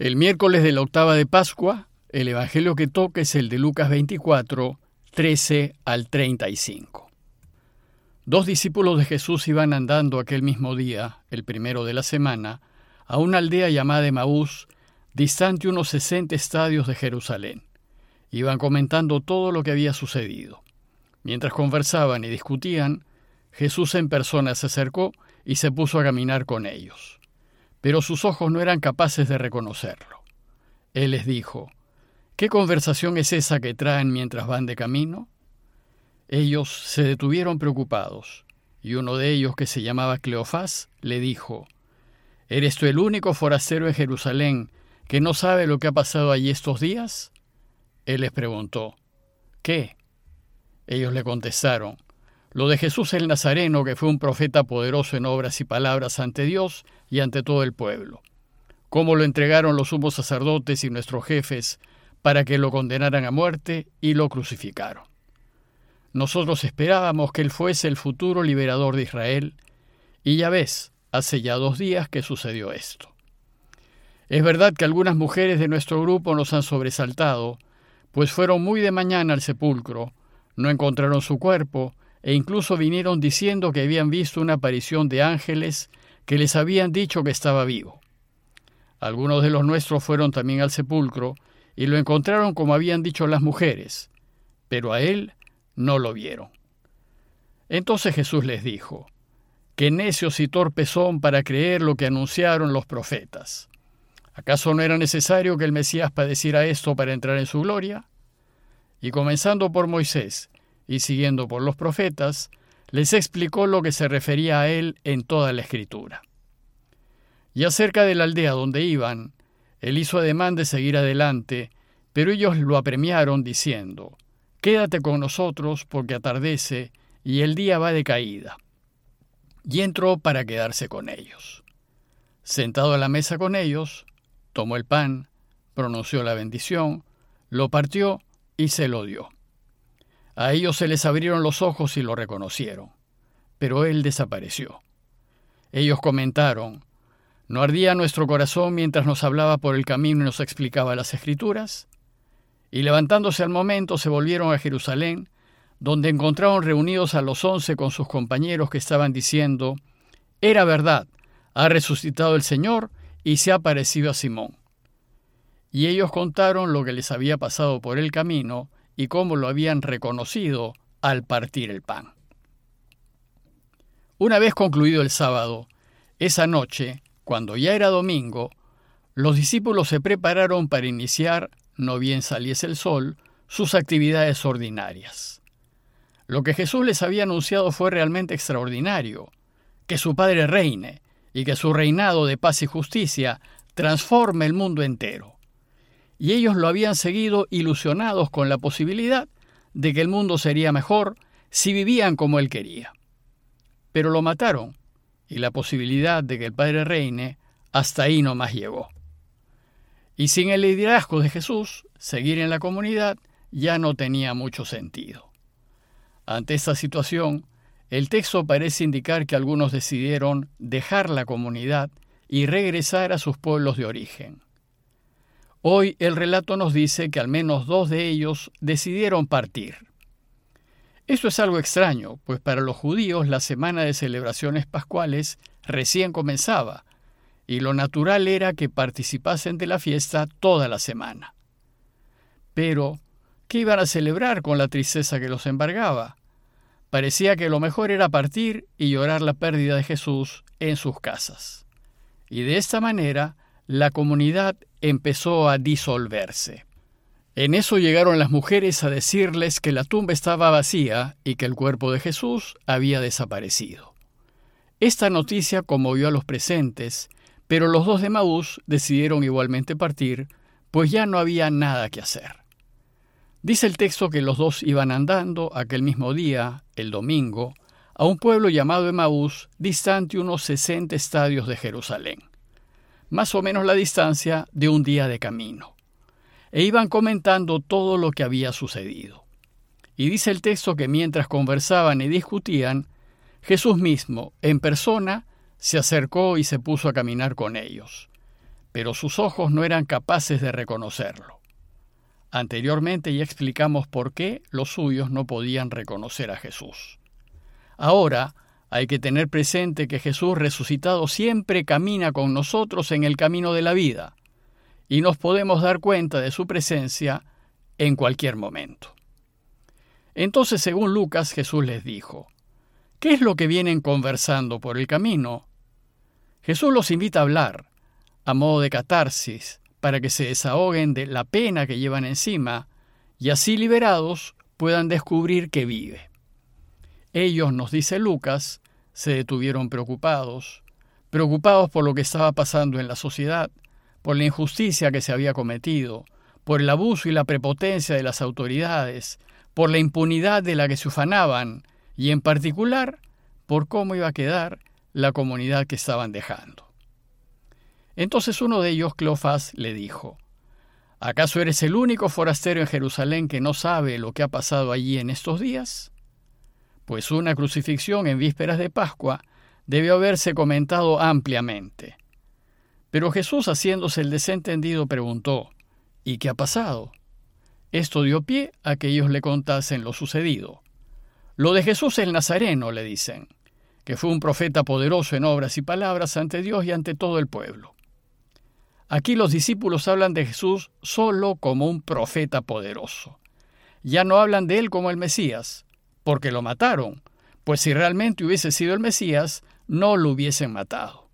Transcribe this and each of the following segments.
El miércoles de la octava de Pascua, el Evangelio que toca es el de Lucas 24, 13 al 35. Dos discípulos de Jesús iban andando aquel mismo día, el primero de la semana, a una aldea llamada Emaús, distante unos 60 estadios de Jerusalén. Iban comentando todo lo que había sucedido. Mientras conversaban y discutían, Jesús en persona se acercó y se puso a caminar con ellos pero sus ojos no eran capaces de reconocerlo. Él les dijo, ¿Qué conversación es esa que traen mientras van de camino? Ellos se detuvieron preocupados, y uno de ellos, que se llamaba Cleofás, le dijo, ¿Eres tú el único forastero en Jerusalén que no sabe lo que ha pasado allí estos días? Él les preguntó, ¿qué? Ellos le contestaron, lo de Jesús el Nazareno, que fue un profeta poderoso en obras y palabras ante Dios y ante todo el pueblo. Cómo lo entregaron los sumos sacerdotes y nuestros jefes para que lo condenaran a muerte y lo crucificaron. Nosotros esperábamos que él fuese el futuro liberador de Israel, y ya ves, hace ya dos días que sucedió esto. Es verdad que algunas mujeres de nuestro grupo nos han sobresaltado, pues fueron muy de mañana al sepulcro, no encontraron su cuerpo, e incluso vinieron diciendo que habían visto una aparición de ángeles que les habían dicho que estaba vivo. Algunos de los nuestros fueron también al sepulcro y lo encontraron como habían dicho las mujeres, pero a él no lo vieron. Entonces Jesús les dijo, Qué necios y torpes son para creer lo que anunciaron los profetas. ¿Acaso no era necesario que el Mesías padeciera esto para entrar en su gloria? Y comenzando por Moisés y siguiendo por los profetas, les explicó lo que se refería a él en toda la escritura. Y acerca de la aldea donde iban, él hizo ademán de seguir adelante, pero ellos lo apremiaron diciendo, Quédate con nosotros porque atardece y el día va de caída. Y entró para quedarse con ellos. Sentado a la mesa con ellos, tomó el pan, pronunció la bendición, lo partió y se lo dio. A ellos se les abrieron los ojos y lo reconocieron, pero él desapareció. Ellos comentaron, ¿no ardía nuestro corazón mientras nos hablaba por el camino y nos explicaba las escrituras? Y levantándose al momento se volvieron a Jerusalén, donde encontraron reunidos a los once con sus compañeros que estaban diciendo, Era verdad, ha resucitado el Señor y se ha parecido a Simón. Y ellos contaron lo que les había pasado por el camino y cómo lo habían reconocido al partir el pan. Una vez concluido el sábado, esa noche, cuando ya era domingo, los discípulos se prepararon para iniciar, no bien saliese el sol, sus actividades ordinarias. Lo que Jesús les había anunciado fue realmente extraordinario, que su Padre reine y que su reinado de paz y justicia transforme el mundo entero y ellos lo habían seguido ilusionados con la posibilidad de que el mundo sería mejor si vivían como él quería. Pero lo mataron, y la posibilidad de que el Padre reine hasta ahí no más llegó. Y sin el liderazgo de Jesús, seguir en la comunidad ya no tenía mucho sentido. Ante esta situación, el texto parece indicar que algunos decidieron dejar la comunidad y regresar a sus pueblos de origen. Hoy el relato nos dice que al menos dos de ellos decidieron partir. Esto es algo extraño, pues para los judíos la semana de celebraciones pascuales recién comenzaba, y lo natural era que participasen de la fiesta toda la semana. Pero, ¿qué iban a celebrar con la tristeza que los embargaba? Parecía que lo mejor era partir y llorar la pérdida de Jesús en sus casas. Y de esta manera, la comunidad empezó a disolverse. En eso llegaron las mujeres a decirles que la tumba estaba vacía y que el cuerpo de Jesús había desaparecido. Esta noticia conmovió a los presentes, pero los dos de Maús decidieron igualmente partir, pues ya no había nada que hacer. Dice el texto que los dos iban andando aquel mismo día, el domingo, a un pueblo llamado Emaús, distante unos 60 estadios de Jerusalén más o menos la distancia de un día de camino. E iban comentando todo lo que había sucedido. Y dice el texto que mientras conversaban y discutían, Jesús mismo, en persona, se acercó y se puso a caminar con ellos. pero sus ojos no eran capaces de reconocerlo. Anteriormente ya explicamos por qué los suyos no podían reconocer a Jesús. Ahora hay que tener presente que Jesús resucitado siempre camina con nosotros en el camino de la vida, y nos podemos dar cuenta de su presencia en cualquier momento. Entonces, según Lucas, Jesús les dijo, ¿qué es lo que vienen conversando por el camino? Jesús los invita a hablar, a modo de catarsis, para que se desahoguen de la pena que llevan encima y así liberados puedan descubrir que vive. Ellos, nos dice Lucas, se detuvieron preocupados, preocupados por lo que estaba pasando en la sociedad, por la injusticia que se había cometido, por el abuso y la prepotencia de las autoridades, por la impunidad de la que se ufanaban y en particular por cómo iba a quedar la comunidad que estaban dejando. Entonces uno de ellos, Cleofás, le dijo, ¿acaso eres el único forastero en Jerusalén que no sabe lo que ha pasado allí en estos días? Pues una crucifixión en vísperas de Pascua debió haberse comentado ampliamente. Pero Jesús, haciéndose el desentendido, preguntó, ¿Y qué ha pasado? Esto dio pie a que ellos le contasen lo sucedido. Lo de Jesús el Nazareno, le dicen, que fue un profeta poderoso en obras y palabras ante Dios y ante todo el pueblo. Aquí los discípulos hablan de Jesús solo como un profeta poderoso. Ya no hablan de él como el Mesías, porque lo mataron, pues si realmente hubiese sido el Mesías, no lo hubiesen matado.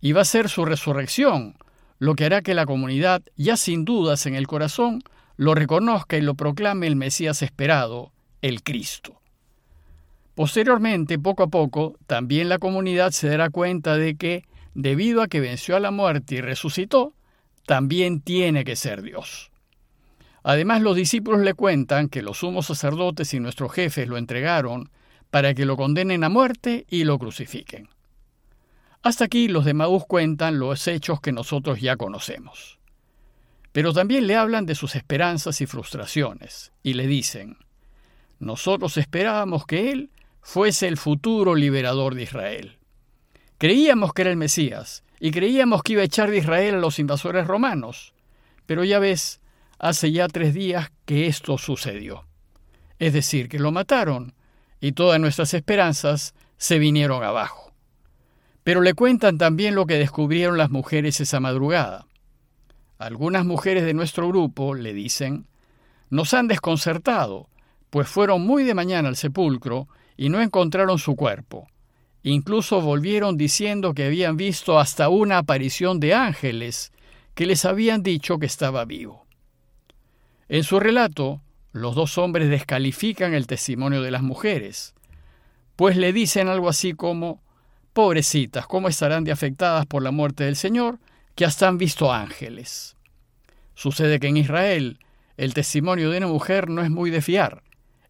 Y va a ser su resurrección, lo que hará que la comunidad, ya sin dudas en el corazón, lo reconozca y lo proclame el Mesías esperado, el Cristo. Posteriormente, poco a poco, también la comunidad se dará cuenta de que, debido a que venció a la muerte y resucitó, también tiene que ser Dios. Además, los discípulos le cuentan que los sumos sacerdotes y nuestros jefes lo entregaron para que lo condenen a muerte y lo crucifiquen. Hasta aquí los de Maús cuentan los hechos que nosotros ya conocemos. Pero también le hablan de sus esperanzas y frustraciones, y le dicen, nosotros esperábamos que Él fuese el futuro liberador de Israel. Creíamos que era el Mesías, y creíamos que iba a echar de Israel a los invasores romanos, pero ya ves, hace ya tres días que esto sucedió. Es decir, que lo mataron, y todas nuestras esperanzas se vinieron abajo. Pero le cuentan también lo que descubrieron las mujeres esa madrugada. Algunas mujeres de nuestro grupo, le dicen, nos han desconcertado, pues fueron muy de mañana al sepulcro y no encontraron su cuerpo. Incluso volvieron diciendo que habían visto hasta una aparición de ángeles que les habían dicho que estaba vivo. En su relato, los dos hombres descalifican el testimonio de las mujeres, pues le dicen algo así como, Pobrecitas, ¿cómo estarán de afectadas por la muerte del Señor, que hasta han visto ángeles? Sucede que en Israel el testimonio de una mujer no es muy de fiar.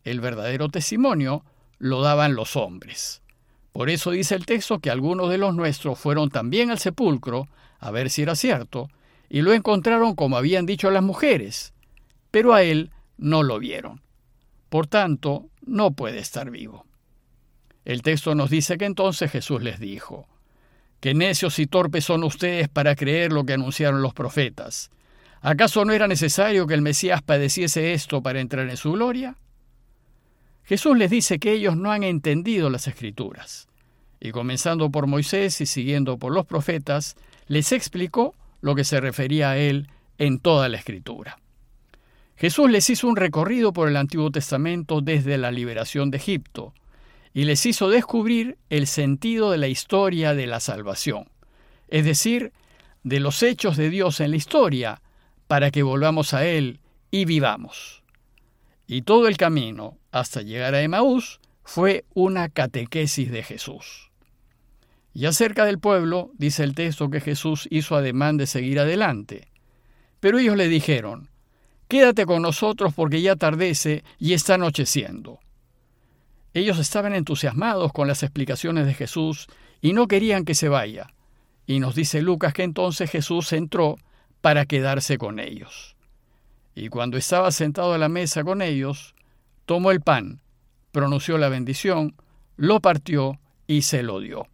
El verdadero testimonio lo daban los hombres. Por eso dice el texto que algunos de los nuestros fueron también al sepulcro a ver si era cierto, y lo encontraron como habían dicho las mujeres, pero a él no lo vieron. Por tanto, no puede estar vivo. El texto nos dice que entonces Jesús les dijo, Qué necios y torpes son ustedes para creer lo que anunciaron los profetas. ¿Acaso no era necesario que el Mesías padeciese esto para entrar en su gloria? Jesús les dice que ellos no han entendido las escrituras, y comenzando por Moisés y siguiendo por los profetas, les explicó lo que se refería a él en toda la escritura. Jesús les hizo un recorrido por el Antiguo Testamento desde la liberación de Egipto, y les hizo descubrir el sentido de la historia de la salvación, es decir, de los hechos de Dios en la historia, para que volvamos a Él y vivamos. Y todo el camino hasta llegar a Emaús fue una catequesis de Jesús. Y acerca del pueblo, dice el texto que Jesús hizo ademán de seguir adelante. Pero ellos le dijeron, Quédate con nosotros porque ya tardece y está anocheciendo. Ellos estaban entusiasmados con las explicaciones de Jesús y no querían que se vaya. Y nos dice Lucas que entonces Jesús entró para quedarse con ellos. Y cuando estaba sentado a la mesa con ellos, tomó el pan, pronunció la bendición, lo partió y se lo dio.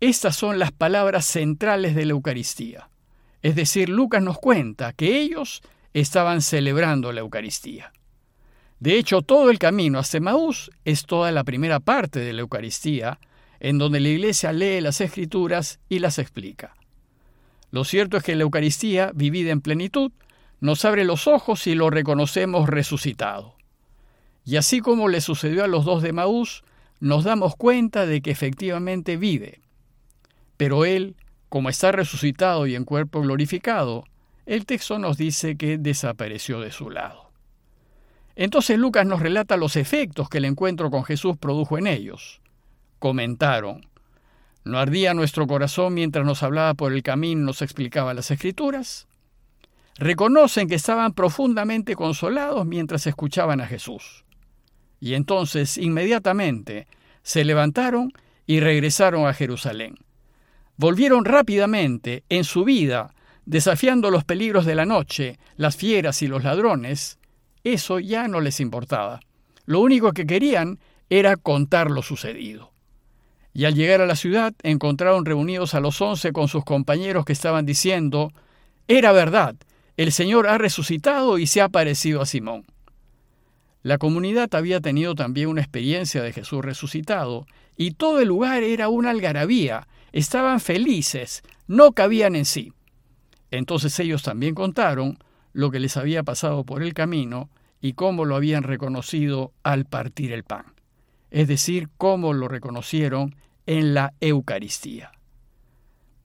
estas son las palabras centrales de la Eucaristía. Es decir, Lucas nos cuenta que ellos estaban celebrando la Eucaristía. De hecho, todo el camino hasta Maús es toda la primera parte de la Eucaristía, en donde la Iglesia lee las Escrituras y las explica. Lo cierto es que la Eucaristía, vivida en plenitud, nos abre los ojos y lo reconocemos resucitado. Y así como le sucedió a los dos de Maús, nos damos cuenta de que efectivamente vive. Pero Él, como está resucitado y en cuerpo glorificado, el texto nos dice que desapareció de su lado. Entonces Lucas nos relata los efectos que el encuentro con Jesús produjo en ellos. Comentaron, ¿no ardía nuestro corazón mientras nos hablaba por el camino y nos explicaba las escrituras? Reconocen que estaban profundamente consolados mientras escuchaban a Jesús. Y entonces, inmediatamente, se levantaron y regresaron a Jerusalén. Volvieron rápidamente en su vida, desafiando los peligros de la noche, las fieras y los ladrones. Eso ya no les importaba. Lo único que querían era contar lo sucedido. Y al llegar a la ciudad encontraron reunidos a los once con sus compañeros que estaban diciendo, Era verdad, el Señor ha resucitado y se ha aparecido a Simón. La comunidad había tenido también una experiencia de Jesús resucitado, y todo el lugar era una algarabía, estaban felices, no cabían en sí. Entonces ellos también contaron lo que les había pasado por el camino y cómo lo habían reconocido al partir el pan, es decir, cómo lo reconocieron en la Eucaristía.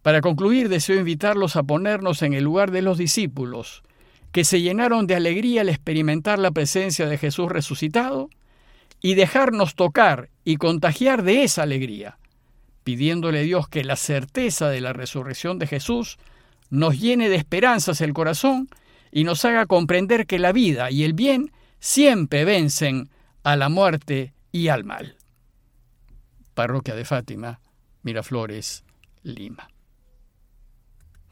Para concluir, deseo invitarlos a ponernos en el lugar de los discípulos, que se llenaron de alegría al experimentar la presencia de Jesús resucitado, y dejarnos tocar y contagiar de esa alegría, pidiéndole Dios que la certeza de la resurrección de Jesús nos llene de esperanzas el corazón y nos haga comprender que la vida y el bien siempre vencen a la muerte y al mal. Parroquia de Fátima, Miraflores, Lima.